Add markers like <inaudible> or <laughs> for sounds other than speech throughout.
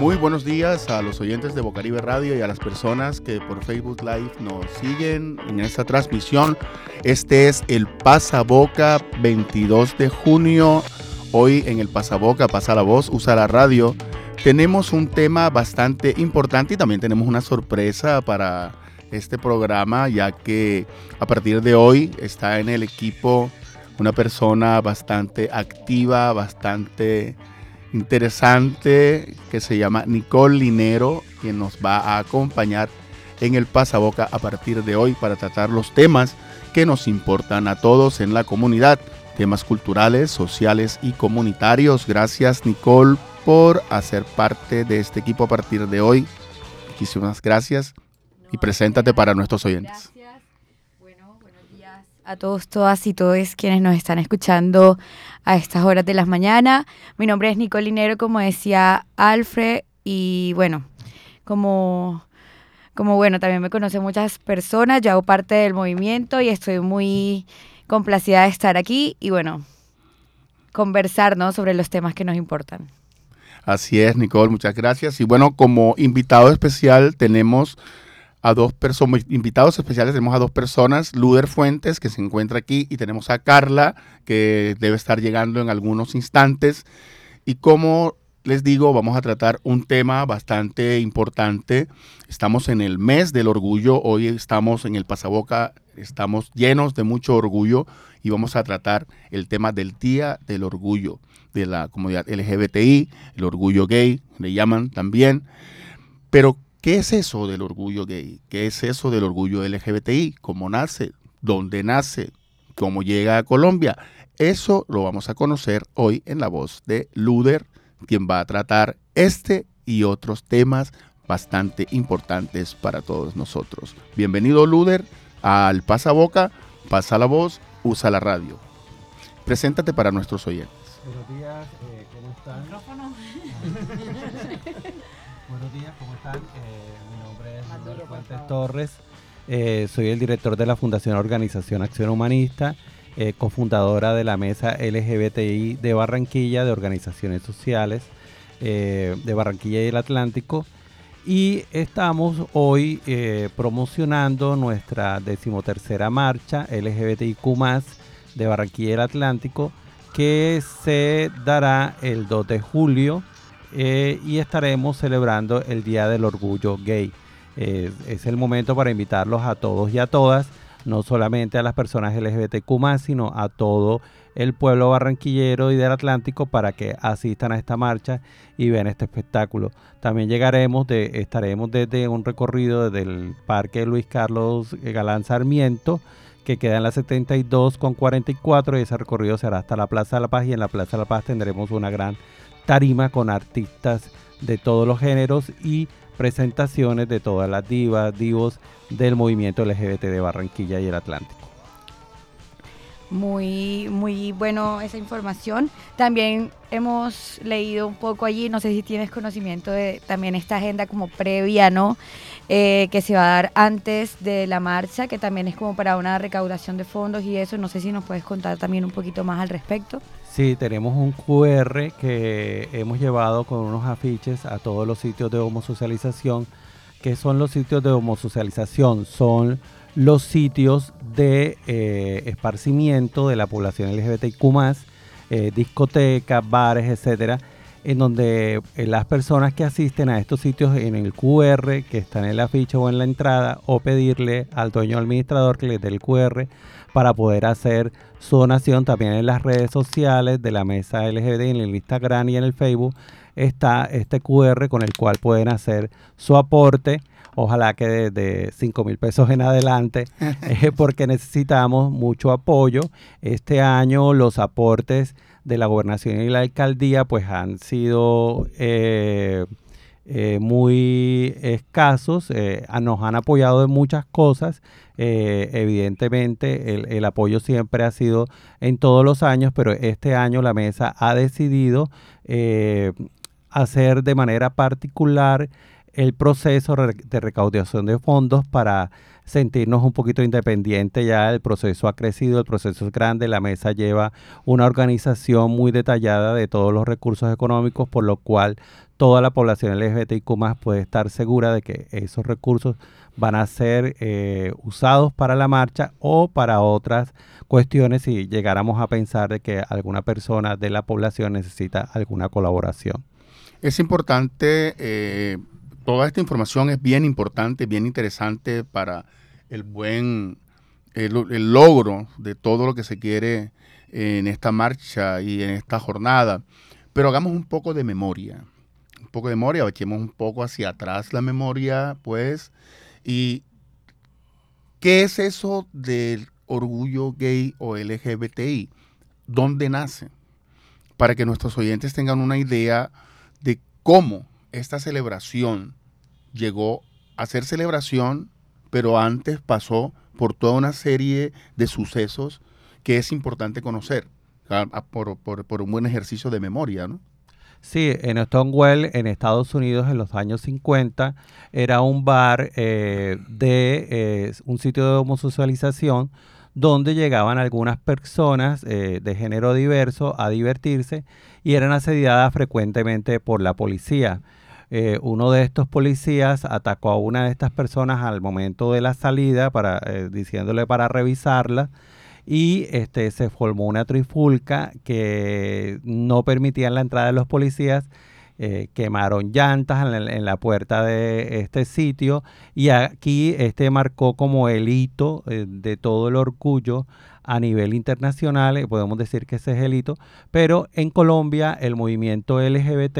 Muy buenos días a los oyentes de Bocaribe Radio y a las personas que por Facebook Live nos siguen en esta transmisión. Este es el Pasaboca 22 de junio. Hoy en el Pasaboca, pasa la voz, usa la radio. Tenemos un tema bastante importante y también tenemos una sorpresa para este programa, ya que a partir de hoy está en el equipo una persona bastante activa, bastante interesante que se llama Nicole Linero, quien nos va a acompañar en el pasaboca a partir de hoy para tratar los temas que nos importan a todos en la comunidad, temas culturales, sociales y comunitarios. Gracias Nicole por hacer parte de este equipo a partir de hoy. Muchísimas gracias y preséntate para nuestros oyentes. Gracias. Bueno, buenos días a todos, todas y todos quienes nos están escuchando a estas horas de las mañana. Mi nombre es Nicole Linero, como decía Alfred, y bueno, como, como bueno, también me conocen muchas personas, yo hago parte del movimiento y estoy muy complacida de estar aquí y bueno, conversar ¿no? sobre los temas que nos importan. Así es, Nicole, muchas gracias. Y bueno, como invitado especial tenemos a dos personas, invitados especiales, tenemos a dos personas, Luder Fuentes, que se encuentra aquí, y tenemos a Carla, que debe estar llegando en algunos instantes. Y como les digo, vamos a tratar un tema bastante importante. Estamos en el mes del orgullo, hoy estamos en el pasaboca, estamos llenos de mucho orgullo y vamos a tratar el tema del Día del Orgullo de la comunidad LGBTI, el orgullo gay, le llaman también. Pero ¿Qué es eso del orgullo gay? ¿Qué es eso del orgullo LGBTI? ¿Cómo nace? ¿Dónde nace? ¿Cómo llega a Colombia? Eso lo vamos a conocer hoy en la voz de Luder, quien va a tratar este y otros temas bastante importantes para todos nosotros. Bienvenido Luder al Pasaboca, pasa la voz, usa la radio. Preséntate para nuestros oyentes. Buenos días, eh, ¿cómo están? <laughs> Buenos días, ¿cómo están? Eh, Torres. Eh, soy el director de la Fundación Organización Acción Humanista, eh, cofundadora de la Mesa LGBTI de Barranquilla, de organizaciones sociales de Barranquilla y el Atlántico. Y estamos hoy promocionando nuestra decimotercera marcha LGBTIQ de Barranquilla y el Atlántico, que se dará el 2 de julio eh, y estaremos celebrando el Día del Orgullo Gay. Eh, es el momento para invitarlos a todos y a todas, no solamente a las personas LGBTQ, sino a todo el pueblo barranquillero y del Atlántico para que asistan a esta marcha y vean este espectáculo. También llegaremos, de, estaremos desde un recorrido desde el Parque Luis Carlos Galán Sarmiento, que queda en la 72 con 44 y ese recorrido será hasta la Plaza de la Paz y en la Plaza de la Paz tendremos una gran tarima con artistas de todos los géneros y presentaciones de todas las divas, divos del movimiento LGBT de Barranquilla y el Atlántico. Muy, muy bueno esa información. También hemos leído un poco allí, no sé si tienes conocimiento de también esta agenda como previa, ¿no? Eh, que se va a dar antes de la marcha, que también es como para una recaudación de fondos y eso. No sé si nos puedes contar también un poquito más al respecto. Sí, tenemos un QR que hemos llevado con unos afiches a todos los sitios de homosocialización. ¿Qué son los sitios de homosocialización? Son los sitios de eh, esparcimiento de la población LGBTIQ, eh, discotecas, bares, etcétera, en donde eh, las personas que asisten a estos sitios en el QR que está en el afiche o en la entrada, o pedirle al dueño administrador que les dé el QR para poder hacer su donación también en las redes sociales de la mesa LGBT, en el Instagram y en el Facebook está este QR con el cual pueden hacer su aporte. Ojalá que de, 5 mil pesos en adelante, <laughs> eh, porque necesitamos mucho apoyo. Este año los aportes de la gobernación y la alcaldía pues han sido eh, eh, muy escasos, nos han apoyado en muchas cosas eh, evidentemente el, apoyo siempre ha sido en todos los años, pero este año la mesa ha decidido eh, hacer de manera particular el proceso de recaudación de fondos para sentirnos un poquito independientes ya, el proceso ha crecido, el proceso es grande, la mesa lleva una organización muy detallada de todos los recursos económicos, por lo cual toda la población LGBTIQ puede estar segura de que esos recursos van a ser eh, usados para la marcha o para otras cuestiones si llegáramos a pensar de que alguna persona de la población necesita alguna colaboración. Es importante eh, toda esta información es bien importante, bien interesante para el buen, el, logro de todo lo que se quiere en esta marcha y en esta jornada. Pero hagamos un poco de memoria, un poco de memoria, echemos un poco hacia atrás la memoria, pues, y ¿qué es eso del orgullo gay o LGBTI? ¿Dónde nace? Para que nuestros oyentes tengan una idea de cómo esta celebración llegó a ser celebración, pero antes pasó por toda una serie de sucesos que es importante conocer por, por, un buen ejercicio de memoria, ¿no? Sí, en Stonewall, en Estados Unidos, en los años 50, era un bar eh, de eh, un sitio de homosocialización donde llegaban algunas personas eh, de género diverso a divertirse y eran asediadas frecuentemente por la policía. Eh, uno de estos policías atacó a una de estas personas al momento de la salida, para, eh, diciéndole para revisarla, y este, se formó una trifulca que no permitía la entrada de los policías. Eh, quemaron llantas en la, puerta de este sitio y aquí este marcó como el hito de todo el orgullo a nivel internacional, podemos decir que ese es el hito, pero en Colombia el movimiento LGBT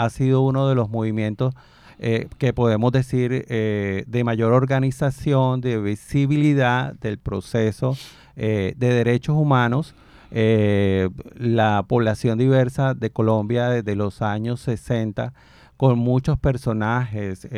ha sido uno de los movimientos eh, que podemos decir eh, de mayor organización, de visibilidad del proceso eh, de derechos humanos. la población diversa de Colombia desde los años 60 con muchos personajes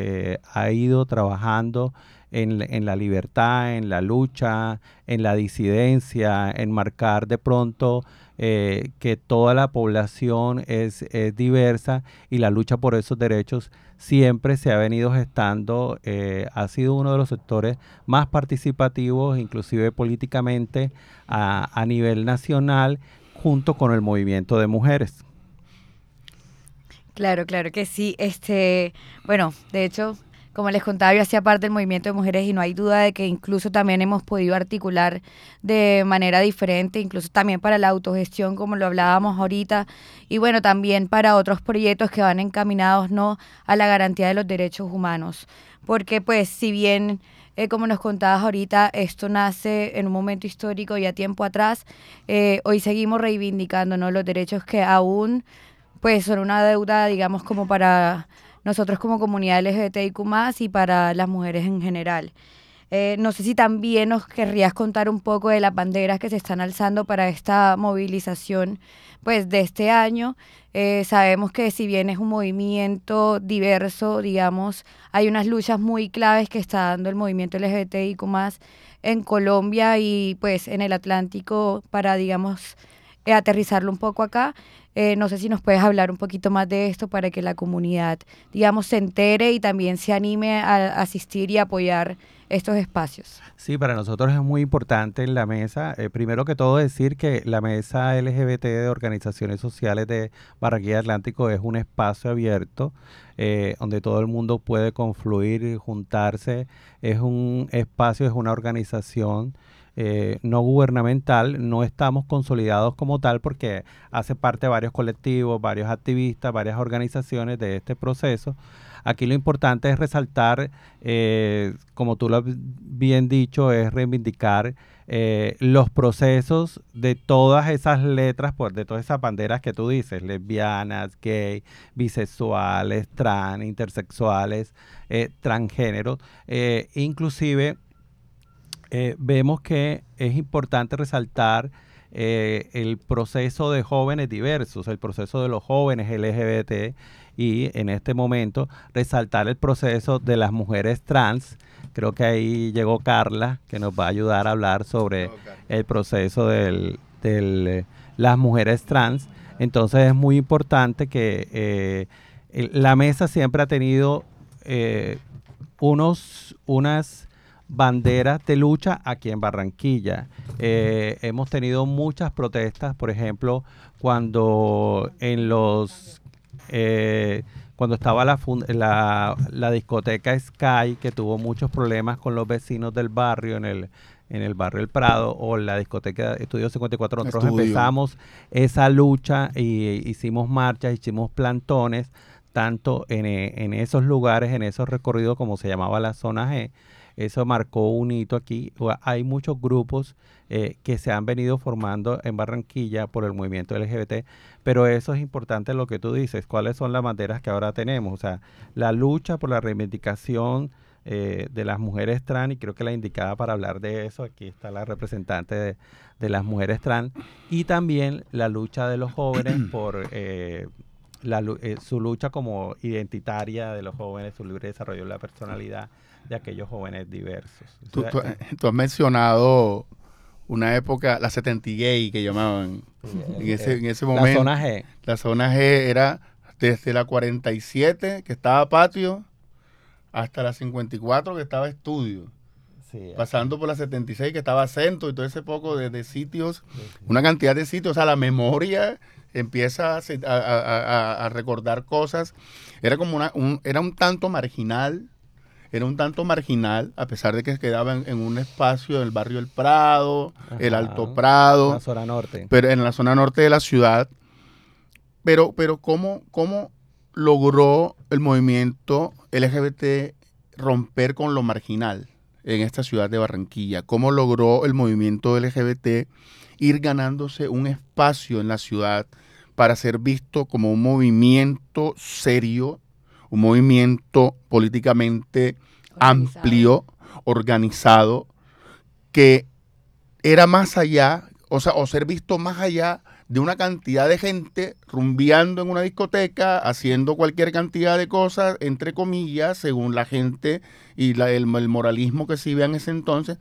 ha ido trabajando en, en, la libertad, en la lucha, en la disidencia, en marcar de pronto eh, que toda la población es, diversa y la lucha por esos derechos siempre se ha venido gestando, eh, ha sido uno de los sectores más participativos, inclusive políticamente a, a nivel nacional, junto con el movimiento de mujeres. Claro, claro que sí. Este, bueno, de hecho, como les contaba, yo hacía parte del movimiento de mujeres y no hay duda de que incluso también hemos podido articular de manera diferente, incluso también para la autogestión, como lo hablábamos ahorita, y bueno, también para otros proyectos que van encaminados no a la garantía de los derechos humanos. Porque pues si bien, eh, como nos contabas ahorita, esto nace en un momento histórico y a tiempo atrás, eh, hoy seguimos reivindicando ¿no? los derechos que aún pues son una deuda, digamos, como para nosotros como comunidad LGBTIQ y para las mujeres en general. Eh, no sé si también nos querrías contar un poco de las banderas que se están alzando para esta movilización pues, de este año. Eh, sabemos que si bien es un movimiento diverso, digamos, hay unas luchas muy claves que está dando el movimiento LGBTIQ en Colombia y pues en el Atlántico para, digamos, eh, aterrizarlo un poco acá. Eh, no sé si nos puedes hablar un poquito más de esto para que la comunidad, digamos, se entere y también se anime a asistir y apoyar estos espacios. Sí, para nosotros es muy importante en la mesa, eh, primero que todo decir que la mesa LGBT de organizaciones sociales de Barranquilla Atlántico es un espacio abierto eh, donde todo el mundo puede confluir juntarse, es un espacio, es una organización eh, no gubernamental, no estamos consolidados como tal porque hace parte varios colectivos, varios activistas, varias organizaciones de este proceso. Aquí lo importante es resaltar, eh, como tú lo has bien dicho, es reivindicar eh, los procesos de todas esas letras, pues, de todas esas banderas que tú dices, lesbianas, gay, bisexuales, trans, intersexuales, transgéneros, inclusive eh, vemos que es importante resaltar eh, el proceso de jóvenes diversos, el proceso de los jóvenes LGBT y en este momento resaltar el proceso de las mujeres trans. Creo que ahí llegó Carla, que nos va a ayudar a hablar sobre el proceso de eh, las mujeres trans. Entonces es muy importante que la mesa siempre ha tenido eh, unos, unas banderas de lucha aquí en Barranquilla. Eh, hemos tenido muchas protestas, por ejemplo, cuando en los eh, cuando estaba la, la, la, discoteca Sky, que tuvo muchos problemas con los vecinos del barrio en el, en el barrio El Prado, o la discoteca Estudio 54, nosotros empezamos esa lucha y hicimos marchas, hicimos plantones, tanto en, en esos lugares, en esos recorridos como se llamaba la zona G, eso marcó un hito aquí. Hay muchos grupos eh, que se han venido formando en Barranquilla por el movimiento LGBT, pero eso es importante lo que tú dices, cuáles son las banderas que ahora tenemos. O sea, la lucha por la reivindicación eh, de las mujeres trans, y creo que la indicada para hablar de eso, aquí está la representante de, las mujeres trans, y también la lucha de los jóvenes <clears throat> por... Eh, su lucha como identitaria de los jóvenes, su libre desarrollo de la personalidad, de aquellos jóvenes diversos. Tú, has mencionado una época, la 70 gay que llamaban, en, ese, en ese momento. La zona G. La zona G era desde la 47, que estaba patio, hasta la 54, que estaba estudio. pasando por la 76, que estaba centro, y todo ese poco de, sitios, una cantidad de sitios, o sea, la memoria empieza a, recordar cosas. Era como una, un, era un tanto marginal era un tanto marginal, a pesar de que quedaba en, un espacio del barrio El Prado, el Alto Prado. En la zona norte. Pero en la zona norte de la ciudad. Pero, pero ¿cómo, cómo logró el movimiento LGBT romper con lo marginal en esta ciudad de Barranquilla? ¿Cómo logró el movimiento LGBT ir ganándose un espacio en la ciudad para ser visto como un movimiento serio un movimiento políticamente amplio, organizado, que era más allá, o sea, o ser visto más allá de una cantidad de gente rumbeando en una discoteca, haciendo cualquier cantidad de cosas, entre comillas, según la gente y el, moralismo que se veía en ese entonces,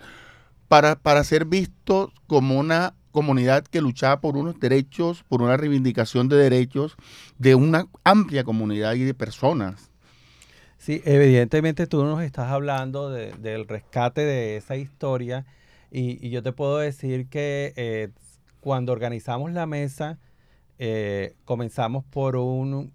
para, para ser visto como una comunidad que luchaba por unos derechos, por una reivindicación de derechos de una amplia comunidad y de personas. Sí, evidentemente tú nos estás hablando del rescate de esa historia y, yo te puedo decir que eh, cuando organizamos la mesa eh, comenzamos por un,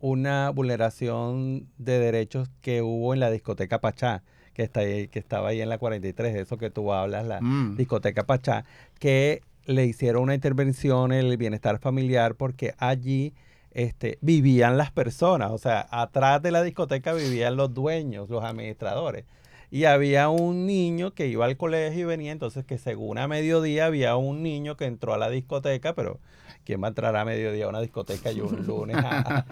una vulneración de derechos que hubo en la discoteca Pachá que, está ahí, que estaba ahí en la 43, eso que tú hablas, la mm. discoteca Pachá, que le hicieron una intervención en el bienestar familiar porque allí este, vivían las personas, o sea, atrás de la discoteca vivían los dueños, los administradores. Y había un niño que iba al colegio y venía, entonces que según a mediodía había un niño que entró a la discoteca, pero ¿quién va a entrar a mediodía a una discoteca y un lunes a,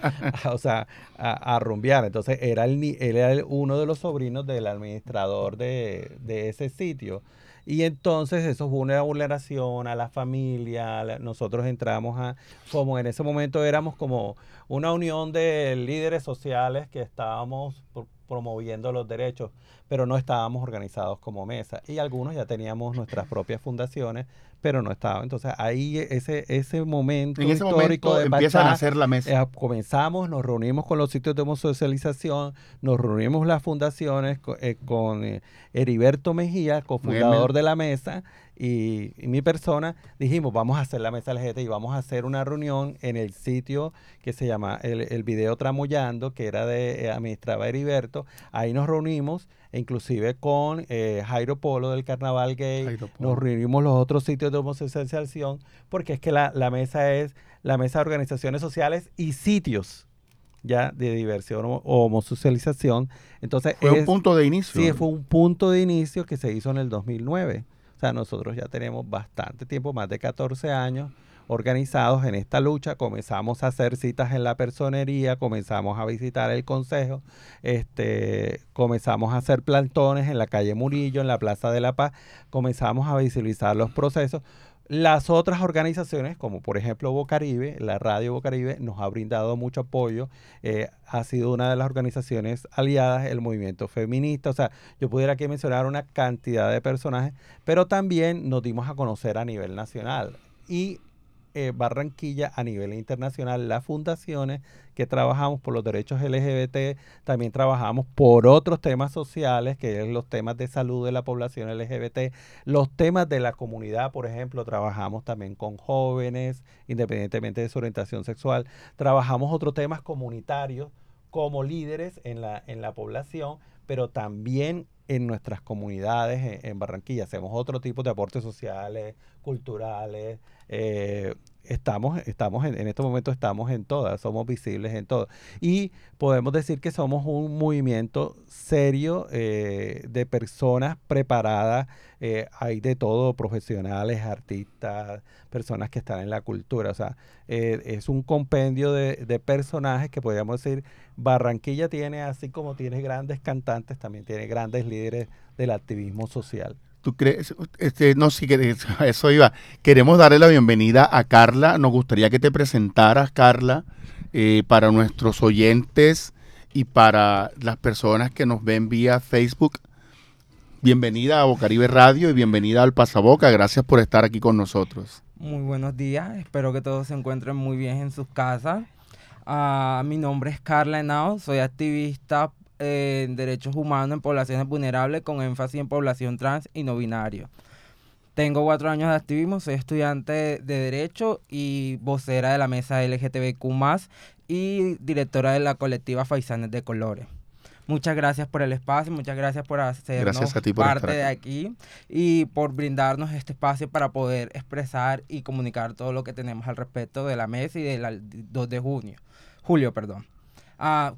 o sea, a, rumbear? Entonces era, el, él era uno de los sobrinos del administrador de, de ese sitio. Y entonces eso fue una vulneración a la familia. Nosotros entramos a, como en ese momento éramos como una unión de líderes sociales que estábamos promoviendo los derechos, pero no estábamos organizados como mesa. Y algunos ya teníamos nuestras propias fundaciones, pero no estaban. Entonces ahí ese, ese momento en ese histórico momento empiezan a hacer la mesa. Eh, comenzamos, nos reunimos con los sitios de socialización, nos reunimos las fundaciones eh, con eh, Heriberto Mejía, cofundador de la mesa, y, mi persona, dijimos, vamos a hacer la mesa LGT y vamos a hacer una reunión en el sitio que se llama el, el video Tramoyando, que era de, eh, administraba Heriberto. Ahí nos reunimos, inclusive con eh, Jairo Polo del Carnaval Gay, nos reunimos los otros sitios de homosexualización, porque es que la, la mesa es la mesa de organizaciones sociales y sitios ya de diversión o homosexualización. Entonces, fue un punto de inicio. Sí, fue un punto de inicio que se hizo en el 2009. O sea, nosotros ya tenemos bastante tiempo, más de 14 años organizados en esta lucha, comenzamos a hacer citas en la personería, comenzamos a visitar el consejo, este, comenzamos a hacer plantones en la calle Murillo, en la Plaza de la Paz, comenzamos a visibilizar los procesos. Las otras organizaciones, como por ejemplo Bocaribe, la radio Bocaribe, nos ha brindado mucho apoyo. Eh, ha sido una de las organizaciones aliadas, el movimiento feminista. O sea, yo pudiera aquí mencionar una cantidad de personajes, pero también nos dimos a conocer a nivel nacional. Y eh, Barranquilla a nivel internacional, las fundaciones que trabajamos por los derechos LGBT, también trabajamos por otros temas sociales, que es los temas de salud de la población LGBT, los temas de la comunidad, por ejemplo, trabajamos también con jóvenes, independientemente de su orientación sexual, trabajamos otros temas comunitarios como líderes en la, en la población, pero también en nuestras comunidades en, Barranquilla. Hacemos otro tipo de aportes sociales, culturales. Eh, estamos, estamos en, en estos momentos estamos en todas, somos visibles en todas. Y podemos decir que somos un movimiento serio eh, de personas preparadas. Eh, hay de todo, profesionales, artistas, personas que están en la cultura. O sea, eh, es un compendio de, de, personajes que podríamos decir, Barranquilla tiene, así como tiene grandes cantantes, también tiene grandes líderes del activismo social. ¿Tú crees? Este, no, sí, <laughs> eso iba. Queremos darle la bienvenida a Carla. Nos gustaría que te presentaras, Carla, eh, para nuestros oyentes y para las personas que nos ven vía Facebook. Bienvenida a Bocaribe Radio y bienvenida al Pasaboca. Gracias por estar aquí con nosotros. Muy buenos días. Espero que todos se encuentren muy bien en sus casas. Uh, mi nombre es Carla Henao. Soy activista en derechos humanos en poblaciones vulnerables con énfasis en población trans y no binario. Tengo cuatro años de activismo, soy estudiante de Derecho y vocera de la mesa LGTBQ y directora de la colectiva Faisanes de Colores. Muchas gracias por el espacio, muchas gracias por hacernos parte de aquí y por brindarnos este espacio para poder expresar y comunicar todo lo que tenemos al respecto de la mesa y del 2 de junio, julio, perdón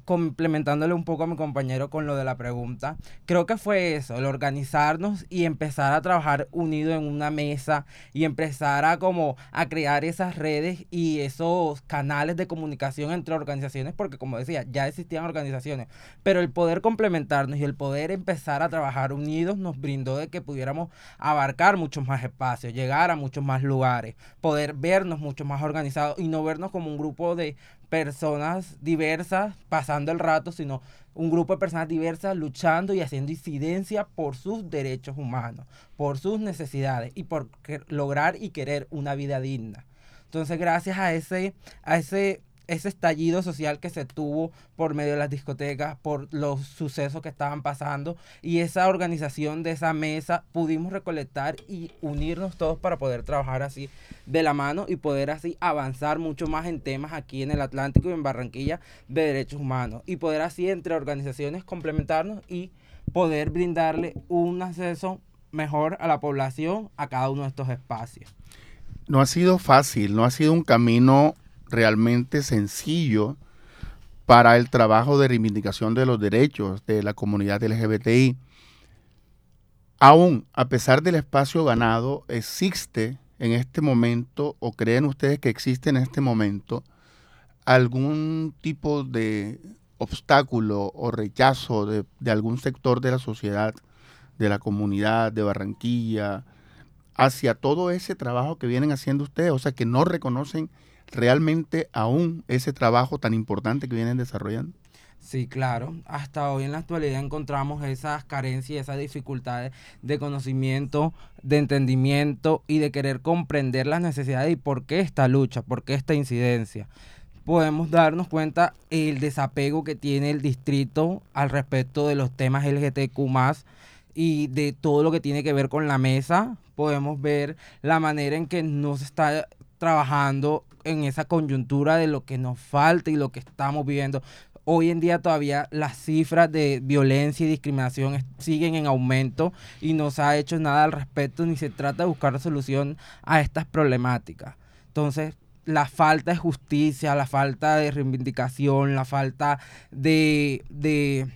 complementándole un poco a mi compañero con lo de la pregunta, creo que fue eso, el organizarnos y empezar a trabajar unido en una mesa y empezar a como a crear esas redes y esos canales de comunicación entre organizaciones, porque como decía, ya existían organizaciones, pero el poder complementarnos y el poder empezar a trabajar unidos nos brindó de que pudiéramos abarcar muchos más espacios, llegar a muchos más lugares, poder vernos mucho más organizados y no vernos como un grupo de personas diversas pasando el rato, sino un grupo de personas diversas luchando y haciendo incidencia por sus derechos humanos, por sus necesidades y por lograr y querer una vida digna. Entonces, gracias a ese, a ese ese estallido social que se tuvo por medio de las discotecas, por los sucesos que estaban pasando y esa organización de esa mesa pudimos recolectar y unirnos todos para poder trabajar así de la mano y poder así avanzar mucho más en temas aquí en el Atlántico y en Barranquilla de derechos humanos y poder así entre organizaciones complementarnos y poder brindarle un acceso mejor a la población a cada uno de estos espacios. No ha sido fácil, no ha sido un camino realmente sencillo para el trabajo de reivindicación de los derechos de la comunidad LGBTI. Aún, a pesar del espacio ganado, existe en este momento, o creen ustedes que existe en este momento, algún tipo de obstáculo o rechazo de, de algún sector de la sociedad, de la comunidad de Barranquilla, hacia todo ese trabajo que vienen haciendo ustedes, o sea, que no reconocen realmente aún ese trabajo tan importante que vienen desarrollando? Sí, claro. Hasta hoy en la actualidad encontramos esas carencias, esas dificultades de conocimiento, de entendimiento y de querer comprender las necesidades y por qué esta lucha, por qué esta incidencia. Podemos darnos cuenta el desapego que tiene el distrito al respecto de los temas LGTQ y de todo lo que tiene que ver con la mesa. Podemos ver la manera en que no se está trabajando en esa coyuntura de lo que nos falta y lo que estamos viviendo. Hoy en día todavía las cifras de violencia y discriminación siguen en aumento y no se ha hecho nada al respecto ni se trata de buscar solución a estas problemáticas. Entonces, la falta de justicia, la falta de reivindicación, la falta de, de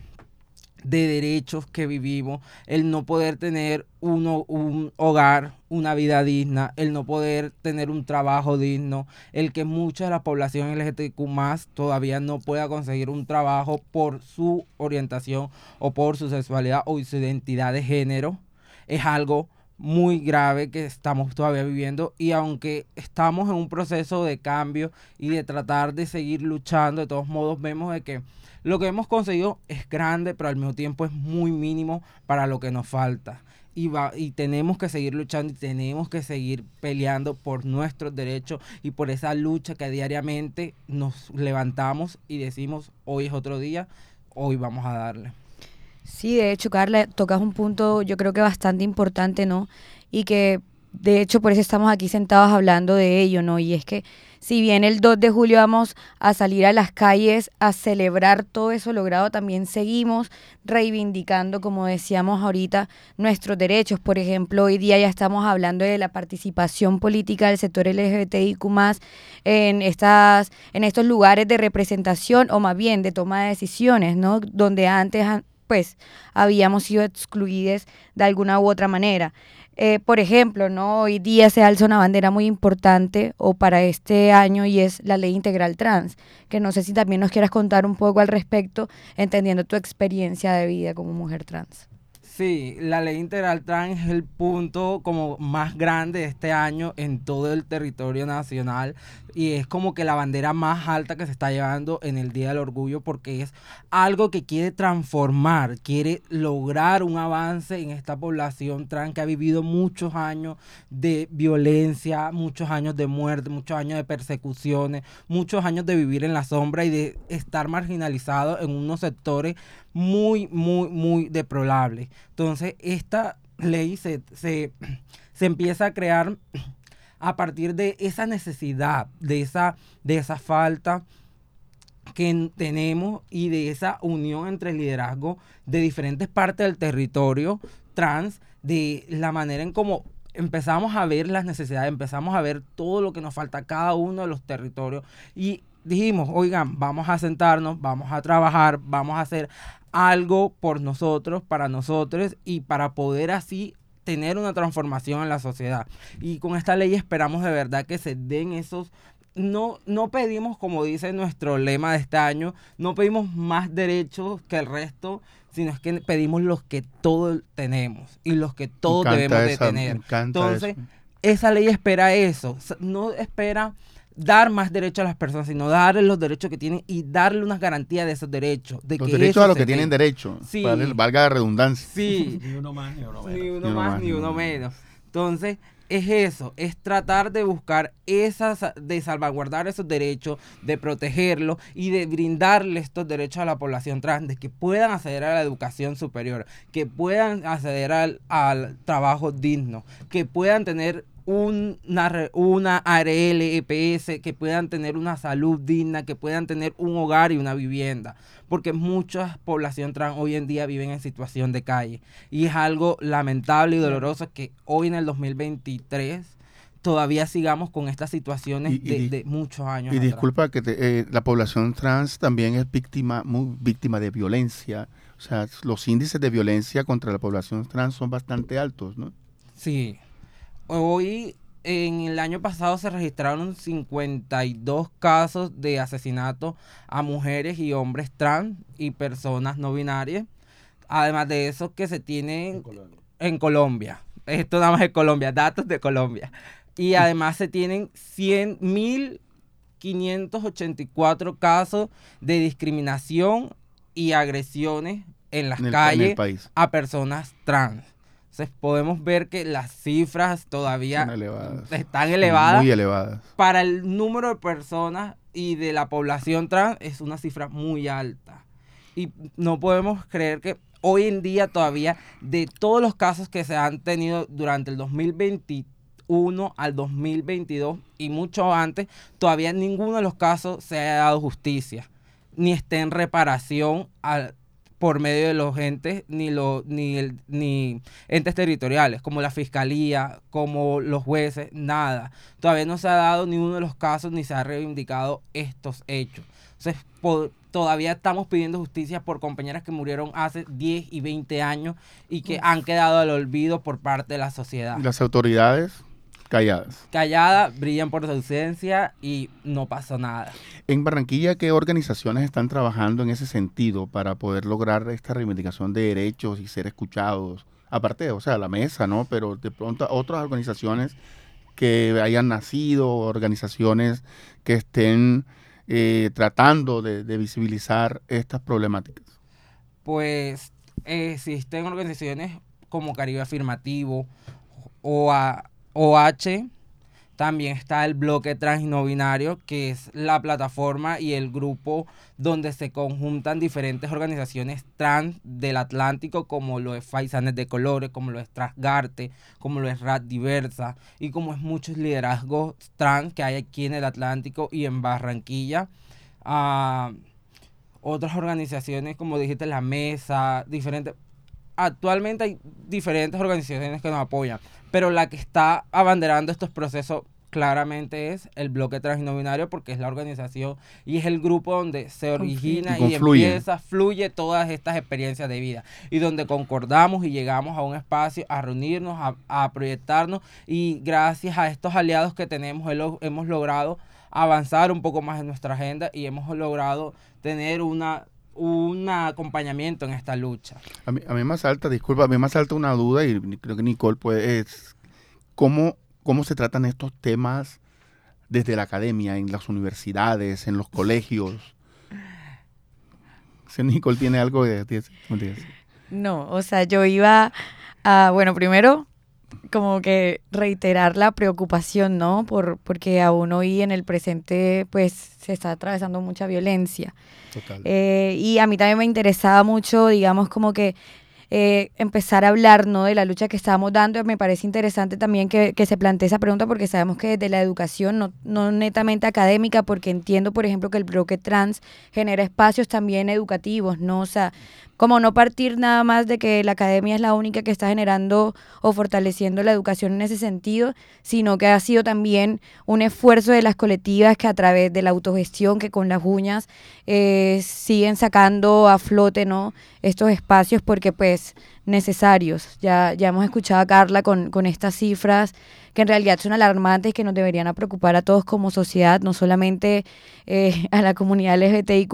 de derechos que vivimos, el no poder tener uno, un hogar, una vida digna, el no poder tener un trabajo digno, el que mucha de la población LGTQ más todavía no pueda conseguir un trabajo por su orientación o por su sexualidad o su identidad de género, es algo muy grave que estamos todavía viviendo y aunque estamos en un proceso de cambio y de tratar de seguir luchando, de todos modos vemos de que lo que hemos conseguido es grande, pero al mismo tiempo es muy mínimo para lo que nos falta. y, va, y tenemos que seguir luchando y tenemos que seguir peleando por nuestros derechos y por esa lucha que diariamente nos levantamos y decimos, hoy es otro día, hoy vamos a darle. Sí, de hecho, Carla, tocas un punto yo creo que bastante importante, ¿no? Y que de hecho por eso estamos aquí sentados hablando de ello, ¿no? Y es que si bien el 2 de julio vamos a salir a las calles a celebrar todo eso logrado, también seguimos reivindicando, como decíamos ahorita, nuestros derechos. Por ejemplo, hoy día ya estamos hablando de la participación política del sector LGBTIQ en, estas, en estos lugares de representación o más bien de toma de decisiones, ¿no? Donde antes pues habíamos sido excluidos de alguna u otra manera. Eh, por ejemplo, ¿no? hoy día se alza una bandera muy importante o para este año y es la ley integral trans, que no sé si también nos quieras contar un poco al respecto, entendiendo tu experiencia de vida como mujer trans. Sí, la ley integral trans es el punto como más grande de este año en todo el territorio nacional y es como que la bandera más alta que se está llevando en el Día del Orgullo porque es algo que quiere transformar, quiere lograr un avance en esta población trans que ha vivido muchos años de violencia, muchos años de muerte, muchos años de persecuciones, muchos años de vivir en la sombra y de estar marginalizado en unos sectores muy, muy, muy deplorable. Entonces, esta ley se, se, empieza a crear a partir de esa necesidad, de esa, de esa falta que tenemos y de esa unión entre liderazgo de diferentes partes del territorio trans, de la manera en cómo empezamos a ver las necesidades, empezamos a ver todo lo que nos falta cada uno de los territorios y dijimos, oigan, vamos a sentarnos, vamos a trabajar, vamos a hacer algo por nosotros, para nosotros y para poder así tener una transformación en la sociedad. Y con esta ley esperamos de verdad que se den esos no, no pedimos, como dice nuestro lema de este año, no pedimos más derechos que el resto, sino es que pedimos los que todos tenemos y los que todos debemos de tener. Entonces, esa ley espera eso, no espera dar más derechos a las personas, sino darles los derechos que tienen y darle unas garantías de esos derechos. De los derechos a los que tienen derecho, sí. valga la redundancia. Sí. <laughs> ni uno más, ni uno menos. Ni uno, más, ni uno menos. Entonces, es eso, es tratar de buscar esas, de salvaguardar esos derechos, de protegerlos y de brindarle estos derechos a la población trans, de que puedan acceder a la educación superior, que puedan acceder al, al trabajo digno, que puedan tener una, una ARL, EPS, que puedan tener una salud digna, que puedan tener un hogar y una vivienda. Porque mucha población trans hoy en día viven en situación de calle. Y es algo lamentable y doloroso que hoy en el 2023 todavía sigamos con estas situaciones de, muchos años. Y disculpa que eh, la población trans también es víctima, muy víctima de violencia. O sea, los índices de violencia contra la población trans son bastante altos, ¿no? Sí, Hoy, en el año pasado, se registraron 52 casos de asesinato a mujeres y hombres trans y personas no binarias. Además de eso, que se tienen en Colombia. Esto nada más de Colombia, datos de Colombia. Y <laughs> además se tienen 100.584 casos de discriminación y agresiones en las calles a personas trans. Entonces podemos ver que las cifras todavía están elevadas. Muy elevadas. Para el número de personas y de la población trans es una cifra muy alta. Y no podemos creer que hoy en día todavía de todos los casos que se han tenido durante el 2021 al 2022 y mucho antes, todavía ninguno de los casos se ha dado justicia, ni está en reparación al por medio de los entes ni, los ni, el, ni entes territoriales, como la fiscalía, como los jueces, nada. Todavía no se ha dado ni uno de los casos ni se ha reivindicado estos hechos. Entonces, todavía estamos pidiendo justicia por compañeras que murieron hace 10 y 20 años y que han quedado al olvido por parte de la sociedad. ¿Y las autoridades? Calladas. Calladas, brillan por su ausencia y no pasa nada. En Barranquilla, ¿qué organizaciones están trabajando en ese sentido para poder lograr esta reivindicación de derechos y ser escuchados? Aparte, o sea, la mesa, ¿no? Pero de pronto otras organizaciones que hayan nacido, organizaciones que estén eh, tratando de, visibilizar estas problemáticas. Pues existen organizaciones como Caribe Afirmativo, OH, también está el bloque trans y no binario, que es la plataforma y el grupo donde se conjuntan diferentes organizaciones trans del Atlántico, como lo es Faisanes de Colores, como lo es Trasgarte, como lo es Rat Diversa, y como es muchos liderazgos trans que hay aquí en el Atlántico y en Barranquilla. Ah, otras organizaciones, como dijiste, la Mesa, diferentes. Actualmente hay diferentes organizaciones que nos apoyan pero la que está abanderando estos procesos claramente es el bloque transnominario porque es la organización y es el grupo donde se origina y, empieza, fluye todas estas experiencias de vida y donde concordamos y llegamos a un espacio a reunirnos, a, proyectarnos y gracias a estos aliados que tenemos hemos logrado avanzar un poco más en nuestra agenda y hemos logrado tener una un acompañamiento en esta lucha. A mí, a mí me salta, disculpa, a mí me salta una duda y creo que Nicole puede, es cómo, cómo se tratan estos temas desde la academia, en las universidades, en los colegios. Si Nicole tiene algo de decir. No, o sea, yo iba a, bueno, primero como que reiterar la preocupación, ¿no? Por, porque aún hoy en el presente pues se está atravesando mucha violencia. Total. Eh, y a mí también me interesaba mucho, digamos, como que eh, empezar a hablar ¿no? de la lucha que estamos dando. Me parece interesante también que, que se plantee esa pregunta porque sabemos que desde la educación, no, no, netamente académica, porque entiendo, por ejemplo, que el bloque trans genera espacios también educativos, ¿no? O sea, como no partir nada más de que la academia es la única que está generando o fortaleciendo la educación en ese sentido, sino que ha sido también un esfuerzo de las colectivas que a través de la autogestión, que con las uñas eh, siguen sacando a flote ¿no? estos espacios porque pues necesarios. Ya, ya hemos escuchado a Carla con, con estas cifras que en realidad son alarmantes que nos deberían preocupar a todos como sociedad, no solamente eh, <laughs> a la comunidad LGTBIQ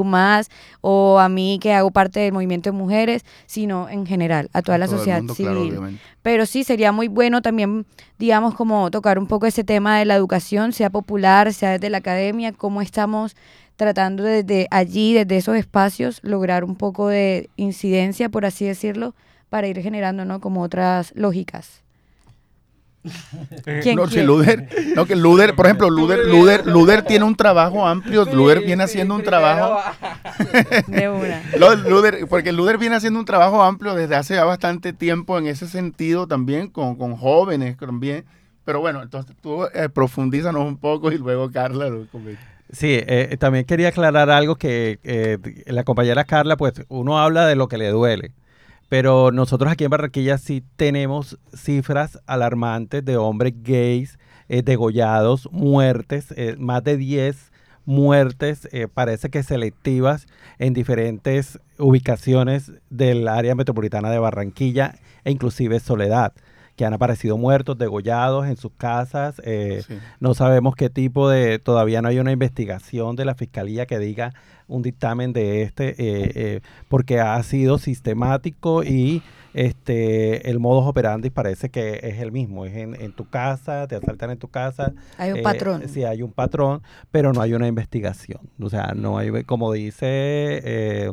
o a mí que hago parte del movimiento de mujeres, sino en general, a toda la sociedad civil. Pero sí, sería muy bueno también, digamos, como tocar un poco ese tema de la educación, sea popular, sea desde la academia, cómo estamos tratando desde allí, desde esos espacios, lograr un poco de incidencia, por así decirlo, para ir generando, ¿no? Como otras lógicas. No, si Luder, no, que Luder, por ejemplo, Luder, Luder, Luder tiene un trabajo amplio, Luder viene haciendo un trabajo. <laughs> De una. <laughs> Luder, porque Luder viene haciendo un trabajo amplio desde hace ya bastante tiempo en ese sentido también, con, con jóvenes también. Pero bueno, entonces tú eh, profundízanos un poco y luego Carla lo Sí, eh, también quería aclarar algo que eh, la compañera Carla, pues uno habla de lo que le duele pero nosotros aquí en Barranquilla sí tenemos cifras alarmantes de hombres gays eh, degollados, muertes, eh, más de 10 muertes, eh, parece que selectivas en diferentes ubicaciones del área metropolitana de Barranquilla e inclusive Soledad que han aparecido muertos, degollados en sus casas. No sabemos qué tipo de, todavía no hay una investigación de la fiscalía que diga un dictamen de este, eh, eh, porque ha sido sistemático y este el modus operandi parece que es el mismo, es en, tu casa, te asaltan en tu casa. Hay un eh, patrón. Sí, hay un patrón, pero no hay una investigación. O sea, no hay, como dice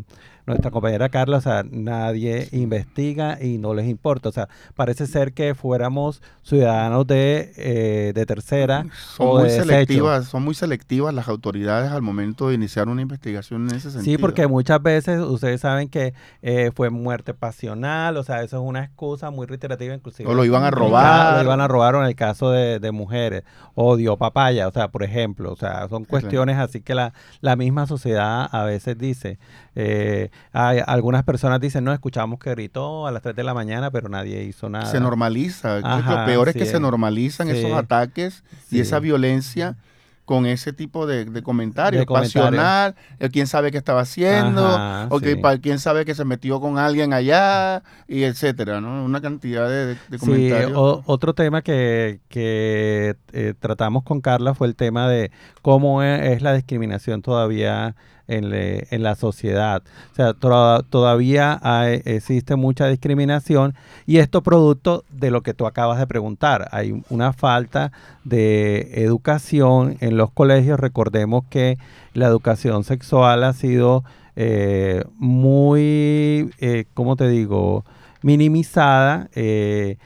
nuestra compañera Carla, o sea, nadie investiga y no les importa. O sea, parece ser que fuéramos ciudadanos de, eh, de tercera. Son muy selectivas, son muy selectivas las autoridades al momento de iniciar una investigación en ese sentido. Sí, porque muchas veces ustedes saben que eh, fue muerte pasional, o sea, eso es una excusa muy reiterativa inclusive. O lo iban a robar. Lo iban a robar en el caso de, de mujeres. O dio papaya, o sea, por ejemplo. O sea, son cuestiones así que la, la misma sociedad a veces dice. Eh, hay, algunas personas dicen, no, escuchamos que gritó a las 3 de la mañana, pero nadie hizo nada. Se normaliza. lo peor es que se normalizan esos ataques y esa violencia con ese tipo de, comentarios, pasional, eh, quién sabe qué estaba haciendo, o que, quién sabe que se metió con alguien allá, y etcétera, ¿no? Una cantidad de, comentarios. otro tema que, que eh, tratamos con Carla fue el tema de cómo es la discriminación todavía en, la sociedad. O sea, todavía existe mucha discriminación y esto producto de lo que tú acabas de preguntar. Hay una falta de educación en los colegios. Recordemos que la educación sexual ha sido eh, muy, eh, ¿cómo te digo? minimizada. Eh,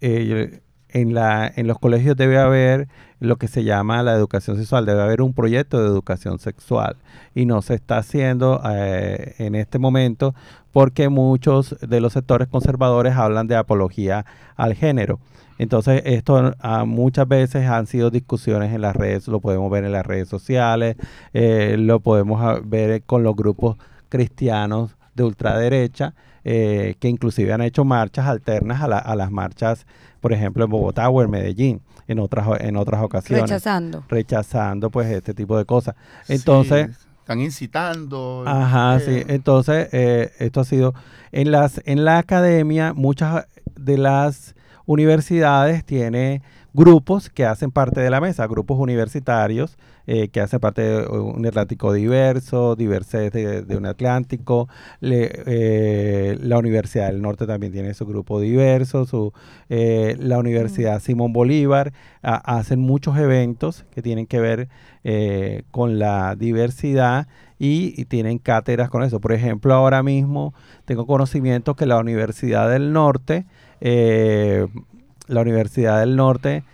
eh, en, la, en los colegios debe haber lo que se llama la educación sexual, debe haber un proyecto de educación sexual y no se está haciendo eh, en este momento porque muchos de los sectores conservadores hablan de apología al género. Entonces, esto muchas veces han sido discusiones en las redes, lo podemos ver en las redes sociales, eh, lo podemos ver con los grupos cristianos de ultraderecha, eh, que inclusive han hecho marchas alternas a, a, las marchas, por ejemplo, en Bogotá o en Medellín, en otras, en otras ocasiones. Rechazando. Rechazando, pues, este tipo de cosas. Entonces... están incitando. Ajá, sí. Entonces, eh, esto ha sido... En, las, en la academia, muchas de las universidades tiene grupos que hacen parte de la mesa, grupos universitarios eh, que hacen parte de un Atlántico diverso, diversidad de, un Atlántico. Eh, la Universidad del Norte también tiene su grupo diverso, su, eh, la Universidad Simón Bolívar, hacen muchos eventos que tienen que ver con la diversidad y, tienen cátedras con eso. Por ejemplo, ahora mismo tengo conocimiento que la Universidad del Norte, la Universidad del Norte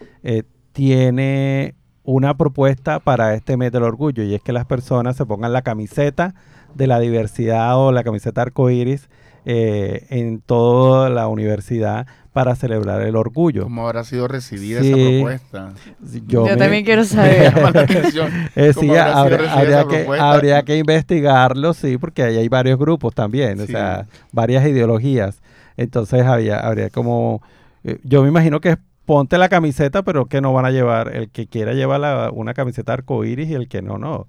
tiene una propuesta para este mes del orgullo y es que las personas se pongan la camiseta de la diversidad o la camiseta arcoíris eh, en toda la universidad para celebrar el orgullo. ¿Cómo habrá sido recibida esa propuesta? Yo, también quiero saber. <laughs> Eh, sí, habría, que, habría que investigarlo, sí, porque ahí hay varios grupos también, o sea, varias ideologías. Entonces había, habría como... Eh, yo me imagino que es ponte la camiseta, pero que no van a llevar. El que quiera llevar una camiseta arcoíris y el que no, no.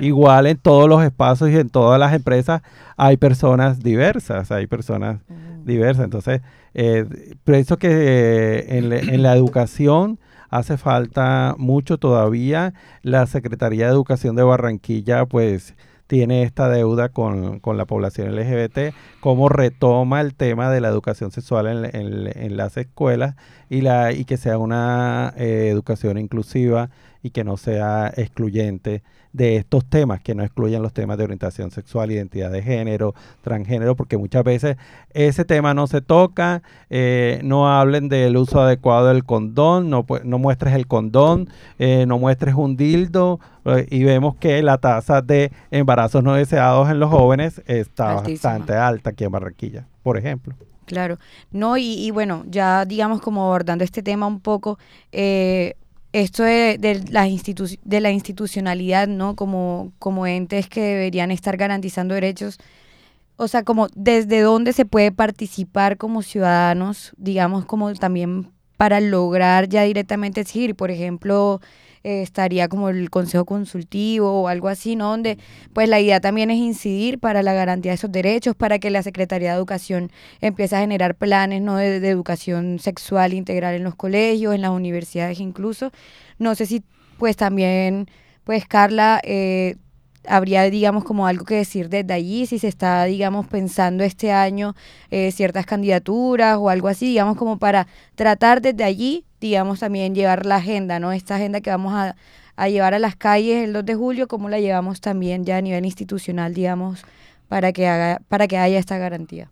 Igual en todos los espacios y en todas las empresas hay personas diversas, hay personas diversas. Entonces, eh, pienso que eh, en, en, la educación hace falta mucho todavía. La Secretaría de Educación de Barranquilla, pues, tiene esta deuda con, la población LGBT, cómo retoma el tema de la educación sexual en, las escuelas y, la, y que sea una eh, educación inclusiva y que no sea excluyente de estos temas, que no excluyan los temas de orientación sexual, identidad de género, transgénero, porque muchas veces ese tema no se toca, eh, no hablen del uso adecuado del condón, no, no muestres el condón, eh, no muestres un dildo, eh, y vemos que la tasa de embarazos no deseados en los jóvenes está bastante alta aquí en Barranquilla, por ejemplo. Claro, no, y, y bueno, ya digamos como abordando este tema un poco, eh, esto de, de, la de la institucionalidad, ¿no? Como, como entes que deberían estar garantizando derechos. O sea, como desde dónde se puede participar como ciudadanos, digamos, como también para lograr ya directamente exigir, por ejemplo, eh, estaría como el consejo consultivo o algo así, ¿no? Donde pues la idea también es incidir para la garantía de esos derechos, para que la Secretaría de Educación empiece a generar planes, ¿no? De, educación sexual integral en los colegios, en las universidades incluso. No sé si pues también, pues Carla, eh, habría, digamos, como algo que decir desde allí, si se está, digamos, pensando este año eh, ciertas candidaturas o algo así, digamos, como para tratar desde allí digamos, también llevar la agenda, ¿no? Esta agenda que vamos a, llevar a las calles el 2 de julio, cómo la llevamos también ya a nivel institucional, digamos, para que, haga, para que haya esta garantía.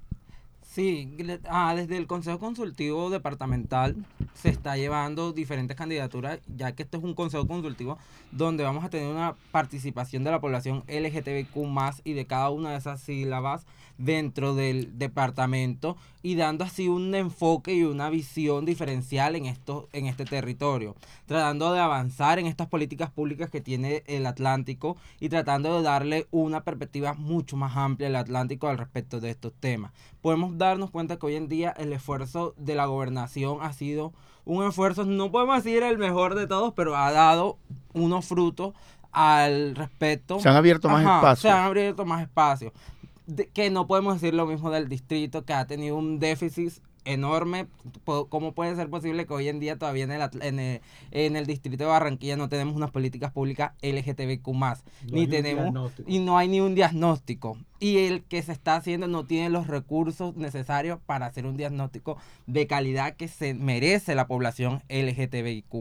Sí, ah, desde el Consejo Consultivo Departamental se está llevando diferentes candidaturas, ya que esto es un consejo consultivo donde vamos a tener una participación de la población LGTBQ y de cada una de esas sílabas dentro del departamento y dando así un enfoque y una visión diferencial en, esto, en este territorio, tratando de avanzar en estas políticas públicas que tiene el Atlántico y tratando de darle una perspectiva mucho más amplia al Atlántico al respecto de estos temas. Podemos darnos cuenta que hoy en día el esfuerzo de la gobernación ha sido un esfuerzo, no podemos decir el mejor de todos, pero ha dado unos frutos al respecto. Se han abierto más espacios. Se han abierto más espacios que no podemos decir lo mismo del distrito, que ha tenido un déficit enorme. ¿Cómo puede ser posible que hoy en día todavía en el, en el, en el distrito de Barranquilla no tenemos unas políticas públicas LGTBQ ni tenemos y no hay ni un diagnóstico? Y el que se está haciendo no tiene los recursos necesarios para hacer un diagnóstico de calidad que se merece la población LGTBIQ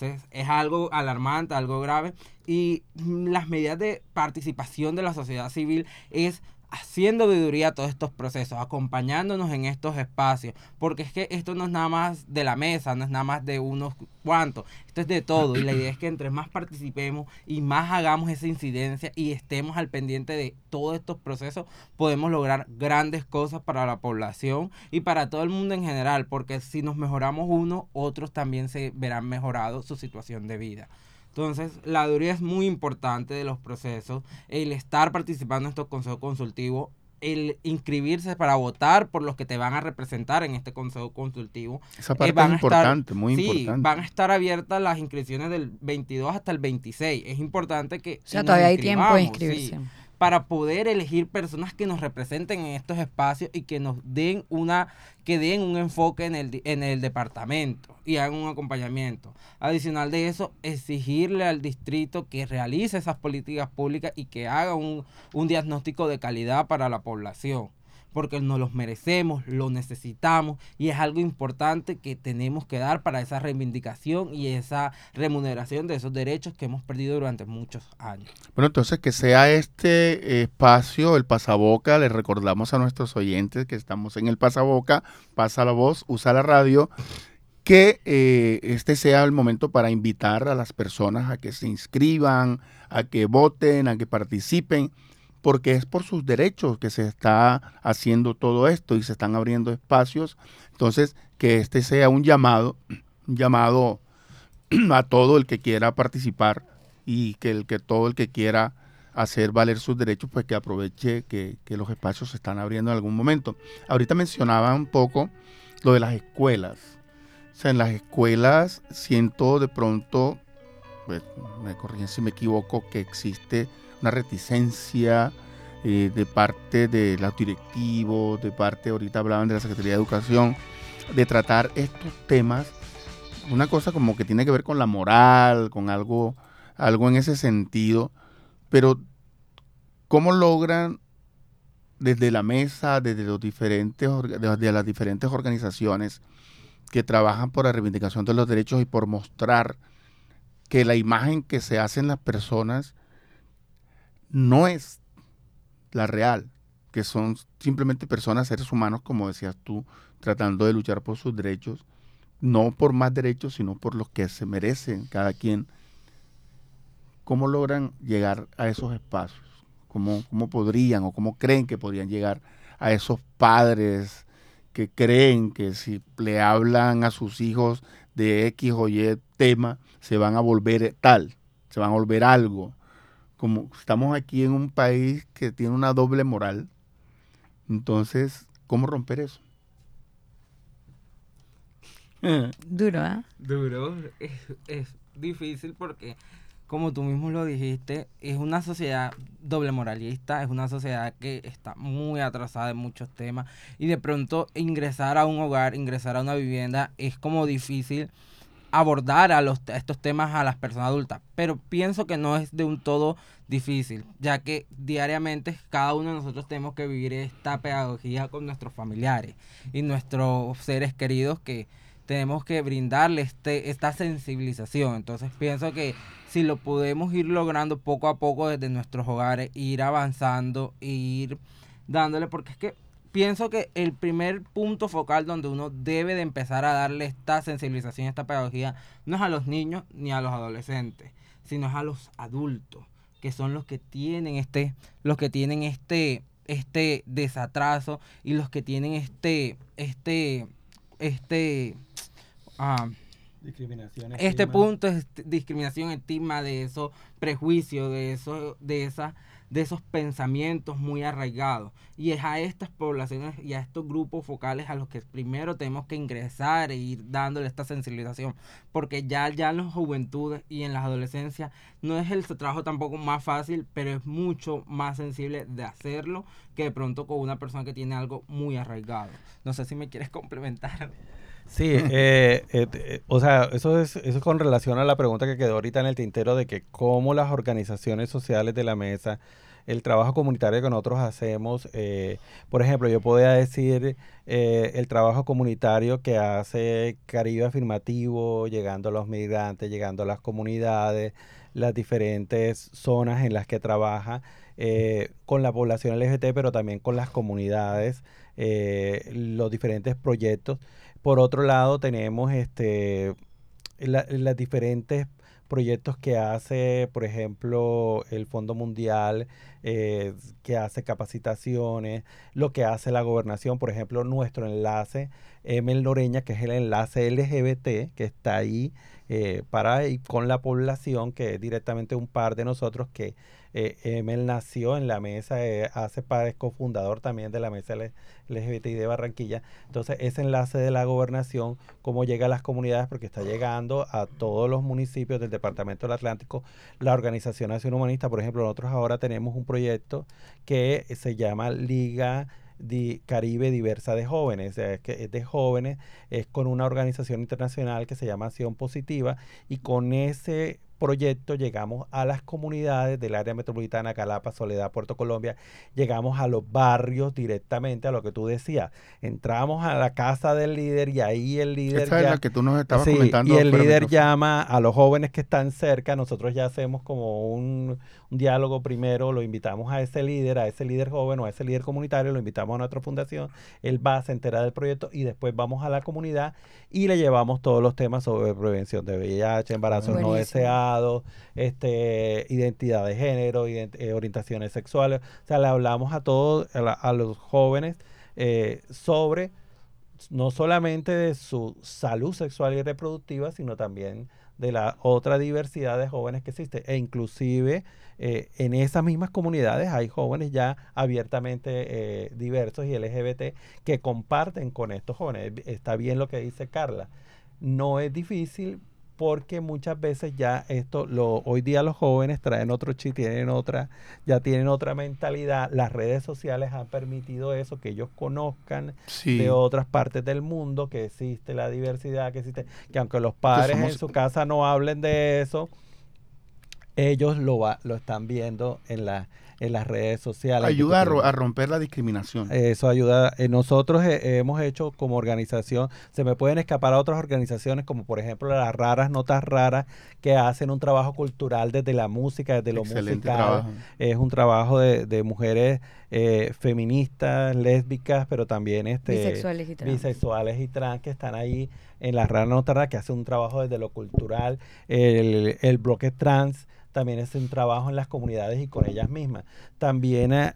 es algo alarmante, algo grave. Y las medidas de participación de la sociedad civil es haciendo viduría a todos estos procesos, acompañándonos en estos espacios, porque es que esto no es nada más de la mesa, no es nada más de unos cuantos, esto es de todo y la idea es que entre más participemos y más hagamos esa incidencia y estemos al pendiente de todos estos procesos, podemos lograr grandes cosas para la población y para todo el mundo en general, porque si nos mejoramos uno, otros también se verán mejorado su situación de vida. Entonces, la duría es muy importante de los procesos. El estar participando en estos consejos consultivos, el inscribirse para votar por los que te van a representar en este consejo consultivo. Esa parte es importante, muy sí, importante. van a estar abiertas las inscripciones del 22 hasta el 26. Es importante que... O sea, todavía hay tiempo de inscribirse. Para poder elegir personas que nos representen en estos espacios y que nos den una que den un enfoque en el, en el departamento y hagan un acompañamiento. Adicional de eso, exigirle al distrito que realice esas políticas públicas y que haga un, un diagnóstico de calidad para la población porque nos los merecemos, lo necesitamos y es algo importante que tenemos que dar para esa reivindicación y esa remuneración de esos derechos que hemos perdido durante muchos años. Bueno, entonces que sea este espacio, el pasaboca, le recordamos a nuestros oyentes que estamos en el pasaboca, pasa la voz, usa la radio, que eh, este sea el momento para invitar a las personas a que se inscriban, a que voten, a que participen porque es por sus derechos que se está haciendo todo esto y se están abriendo espacios. Entonces, que este sea un llamado, un llamado <clears throat> a todo el que quiera participar y que, el, que todo el que quiera hacer valer sus derechos, pues que aproveche que, los espacios se están abriendo en algún momento. Ahorita mencionaba un poco lo de las escuelas. O sea, en las escuelas siento de pronto, pues, me corrigen si me equivoco, que existe una reticencia eh, de parte de los directivos, de parte, ahorita hablaban de la Secretaría de Educación, de tratar estos temas, una cosa como que tiene que ver con la moral, con algo, algo en ese sentido, pero ¿cómo logran desde la mesa, desde los diferentes, desde las diferentes organizaciones que trabajan por la reivindicación de los derechos y por mostrar que la imagen que se hacen las personas no es la real, que son simplemente personas, seres humanos, como decías tú, tratando de luchar por sus derechos, no por más derechos, sino por los que se merecen cada quien. ¿Cómo logran llegar a esos espacios? ¿Cómo, cómo podrían o cómo creen que podrían llegar a esos padres que creen que si le hablan a sus hijos de X o Y tema, se van a volver tal, se van a volver algo? Como estamos aquí en un país que tiene una doble moral, entonces, ¿cómo romper eso? <laughs> Duro, ¿eh? Duro, es, es difícil porque, como tú mismo lo dijiste, es una sociedad doble moralista, es una sociedad que está muy atrasada en muchos temas y de pronto ingresar a un hogar, ingresar a una vivienda es como difícil abordar a, los, estos temas a las personas adultas, pero pienso que no es de un todo difícil, ya que diariamente cada uno de nosotros tenemos que vivir esta pedagogía con nuestros familiares y nuestros seres queridos que tenemos que brindarle este, esta sensibilización. Entonces pienso que si lo podemos ir logrando poco a poco desde nuestros hogares, ir avanzando, ir dándole, porque es que pienso que el primer punto focal donde uno debe de empezar a darle esta sensibilización, esta pedagogía, no es a los niños ni a los adolescentes, sino es a los adultos, que son los que tienen este, los que tienen este, este desatraso y los que tienen este, este, este, ah, discriminación, este punto es discriminación, estigma, de esos prejuicios, de eso, de esa de esos pensamientos muy arraigados. Y es a estas poblaciones y a estos grupos focales a los que primero tenemos que ingresar e ir dándole esta sensibilización. Porque ya, ya en las juventudes y en las adolescencias no es el trabajo tampoco más fácil, pero es mucho más sensible de hacerlo que de pronto con una persona que tiene algo muy arraigado. No sé si me quieres <laughs> complementar. Sí, eh, eh, o sea, eso es, eso es con relación a la pregunta que quedó ahorita en el tintero de que cómo las organizaciones sociales de la mesa, el trabajo comunitario que nosotros hacemos, por ejemplo, yo podría decir el trabajo comunitario que hace Caribe Afirmativo, llegando a los migrantes, llegando a las comunidades, las diferentes zonas en las que trabaja, eh, con la población LGBT, pero también con las comunidades, eh, los diferentes proyectos. Por otro lado, tenemos este, las diferentes proyectos que hace, por ejemplo, el Fondo Mundial, eh, que hace capacitaciones, lo que hace la gobernación, por ejemplo, nuestro enlace, Emel Loreña, que es el enlace LGBT, que está ahí eh, para y con la población, que es directamente un par de nosotros que eh, Emel nació en la mesa, eh, hace parte, es cofundador también de la mesa LGBTI de Barranquilla. Entonces, ese enlace de la gobernación, cómo llega a las comunidades, porque está llegando a todos los municipios del Departamento del Atlántico. La Organización Nacional Humanista, por ejemplo, nosotros ahora tenemos un proyecto que se llama Liga Caribe Diversa de Jóvenes, es, que es de jóvenes, es con una organización internacional que se llama Acción Positiva y con ese proyecto llegamos a las comunidades del área metropolitana, Calapa, Soledad, Puerto Colombia, llegamos a los barrios directamente, a lo que tú decías. Entramos a la casa del líder y ahí el líder... Esa es la que tú nos estabas comentando. Y el líder llama a los jóvenes que están cerca, nosotros ya hacemos como un, un diálogo primero, lo invitamos a ese líder, a ese líder joven o a ese líder comunitario, lo invitamos a nuestra fundación, él va, se entera del proyecto y después vamos a la comunidad y le llevamos todos los temas sobre prevención de VIH, embarazos no deseados este, identidad de género, eh, orientaciones sexuales. O sea, le hablamos a todos, a, los jóvenes eh, sobre no solamente de su salud sexual y reproductiva, sino también de la otra diversidad de jóvenes que existe. E inclusive eh, en esas mismas comunidades hay jóvenes ya abiertamente diversos y LGBT que comparten con estos jóvenes. Está bien lo que dice Carla. No es difícil porque muchas veces ya esto, lo, hoy día los jóvenes traen otro chip, tienen otra, ya tienen otra mentalidad. Las redes sociales han permitido eso, que ellos conozcan de otras partes del mundo, que existe la diversidad, que existe, que aunque los padres en su casa no hablen de eso, ellos lo, va, lo están viendo en la en las redes sociales. Ayuda a, romper la discriminación. Eso ayuda. Eh, nosotros eh, hemos hecho como organización, se me pueden escapar a otras organizaciones como por ejemplo las raras notas raras que hacen un trabajo cultural desde la música, desde lo musical. Es un trabajo de, mujeres eh, feministas, lésbicas, pero también este, bisexuales, y trans. bisexuales y trans que están ahí en las raras notas raras que hacen un trabajo desde lo cultural. El, el bloque trans también es un trabajo en las comunidades y con ellas mismas. También eh,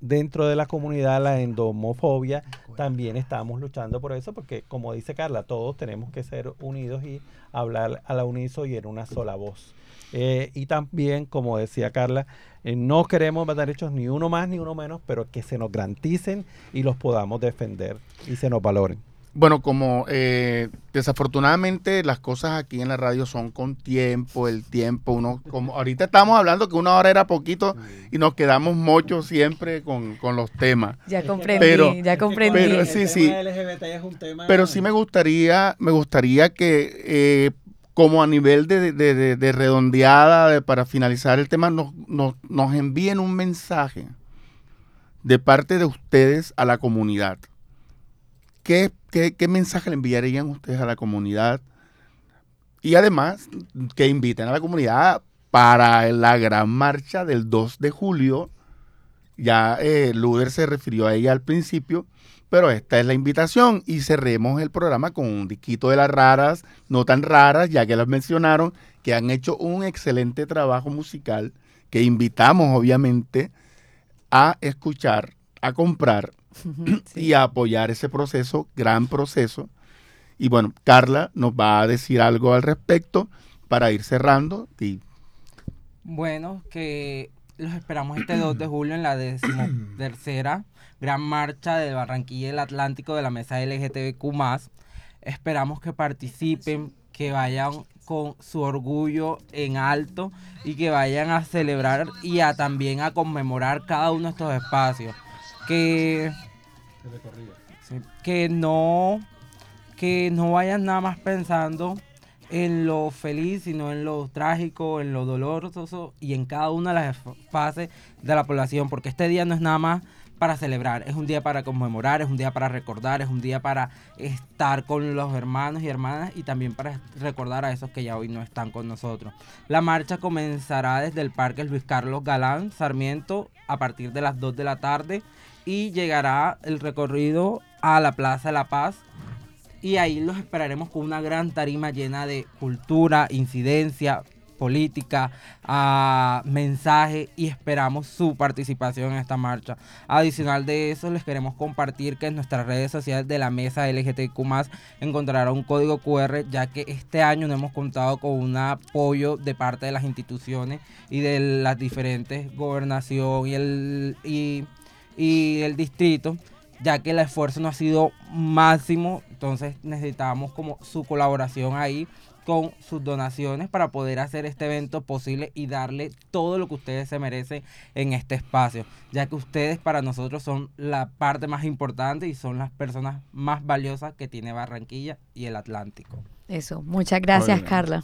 dentro de la comunidad, la endomofobia, también estamos luchando por eso, porque como dice Carla, todos tenemos que ser unidos y hablar a la uniso y en una sola voz. Eh, y también, como decía Carla, eh, no queremos derechos ni uno más ni uno menos, pero que se nos garanticen y los podamos defender y se nos valoren. Bueno, como eh, desafortunadamente las cosas aquí en la radio son con tiempo, el tiempo, uno, como ahorita estamos hablando que una hora era poquito y nos quedamos mucho siempre con, los temas. Ya comprendí, ya comprendí. Pero sí, sí. pero sí me gustaría, me gustaría que eh, como a nivel de, de, redondeada para finalizar el tema, nos, nos, nos envíen un mensaje de parte de ustedes a la comunidad ¿Qué, mensaje le enviarían ustedes a la comunidad? Y además, que inviten a la comunidad para la gran marcha del 2 de julio. Ya eh, Luder se refirió a ella al principio, pero esta es la invitación y cerremos el programa con un disquito de las raras, no tan raras, ya que las mencionaron, que han hecho un excelente trabajo musical que invitamos obviamente a escuchar, a comprar <clears throat> y apoyar ese proceso, gran proceso. Y bueno, Carla nos va a decir algo al respecto para ir cerrando. Y... Bueno, que los esperamos este 2 de julio en la decimotercera <clears throat> Gran Marcha de Barranquilla y el Atlántico de la Mesa LGTBQ+. Esperamos que participen, que vayan con su orgullo en alto y que vayan a celebrar y a también a conmemorar cada uno de estos espacios. Que que no, que no vayan nada más pensando en lo feliz, sino en lo trágico, en lo doloroso y en cada una de las fases de la población, porque este día no es nada más para celebrar, es un día para conmemorar, es un día para recordar, es un día para estar con los hermanos y hermanas y también para recordar a esos que ya hoy no están con nosotros. La marcha comenzará desde el Parque Luis Carlos Galán, Sarmiento, a partir de las 2 de la tarde y llegará el recorrido a la Plaza de la Paz y ahí los esperaremos con una gran tarima llena de cultura, incidencia, política, a mensaje y esperamos su participación en esta marcha. Adicional de eso, les queremos compartir que en nuestras redes sociales de la mesa LGTQ encontrará un código QR, ya que este año no hemos contado con un apoyo de parte de las instituciones y de las diferentes gobernación y el, y, y el distrito ya que el esfuerzo no ha sido máximo, entonces necesitamos como su colaboración ahí con sus donaciones para poder hacer este evento posible y darle todo lo que ustedes se merecen en este espacio, ya que ustedes para nosotros son la parte más importante y son las personas más valiosas que tiene Barranquilla y el Atlántico. Eso, muchas gracias Carla.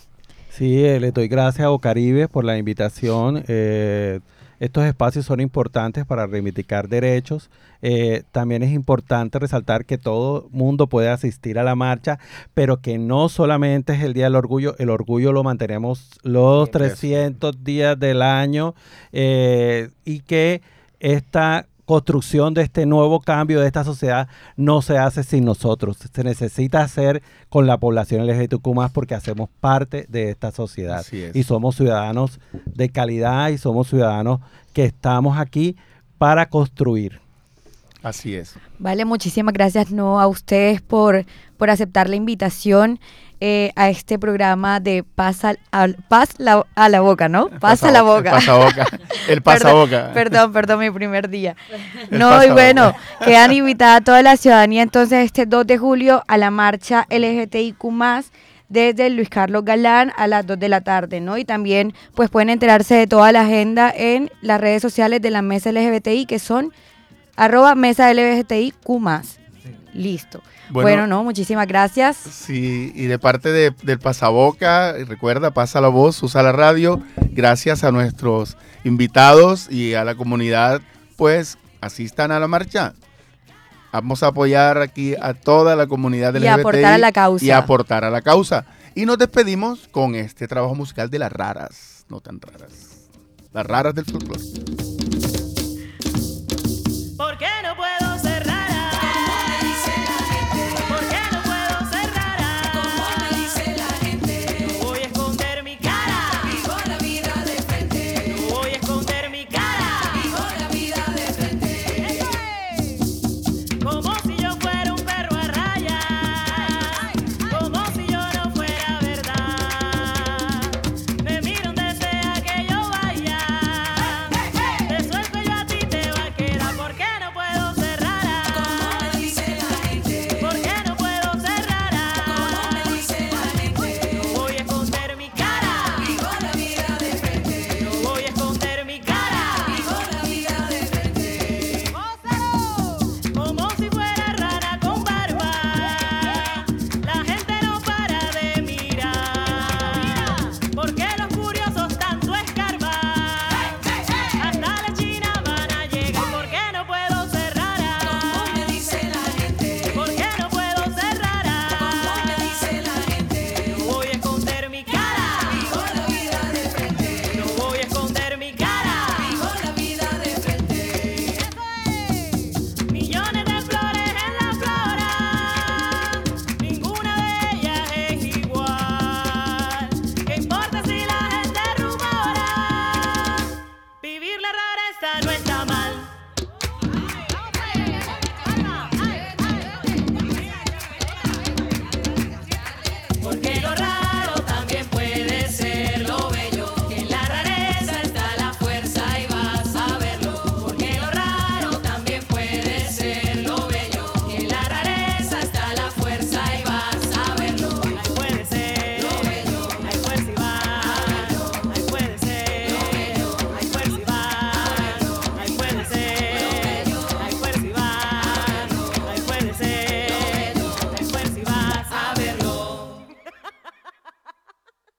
Sí, eh, le doy gracias a Ocaribe por la invitación. Eh, estos espacios son importantes para reivindicar derechos. Eh, también es importante resaltar que todo mundo puede asistir a la marcha, pero que no solamente es el Día del Orgullo, el orgullo lo mantenemos los 300 días del año eh, y que esta construcción de este nuevo cambio de esta sociedad no se hace sin nosotros. Se necesita hacer con la población LGBTQ más porque hacemos parte de esta sociedad. Y somos ciudadanos de calidad y somos ciudadanos que estamos aquí para construir. Así es. Vale, muchísimas gracias no a ustedes por, por aceptar la invitación. Eh, a este programa de Paz, al, paz a la boca, ¿no? Paz a la boca. <laughs> El pasaboca. El pasaboca. Perdón, perdón, mi primer día. no, y bueno, quedan invitadas a toda la ciudadanía entonces este 2 de julio a la marcha LGTIQ+, desde Luis Carlos Galán a las 2 de la tarde, ¿no? Y también pues pueden enterarse de toda la agenda en las redes sociales de la Mesa LGBTI, que son arroba Mesa LGBTIQ+. Listo. Bueno, no, muchísimas gracias. Sí, y de parte del Pasaboca, recuerda, pasa la voz, usa la radio. Gracias a nuestros invitados y a la comunidad, pues asistan a la marcha. Vamos a apoyar aquí a toda la comunidad de Y aportar a la causa. Y aportar a la causa. Y nos despedimos con este trabajo musical de las raras, no tan raras. Las raras del folclore.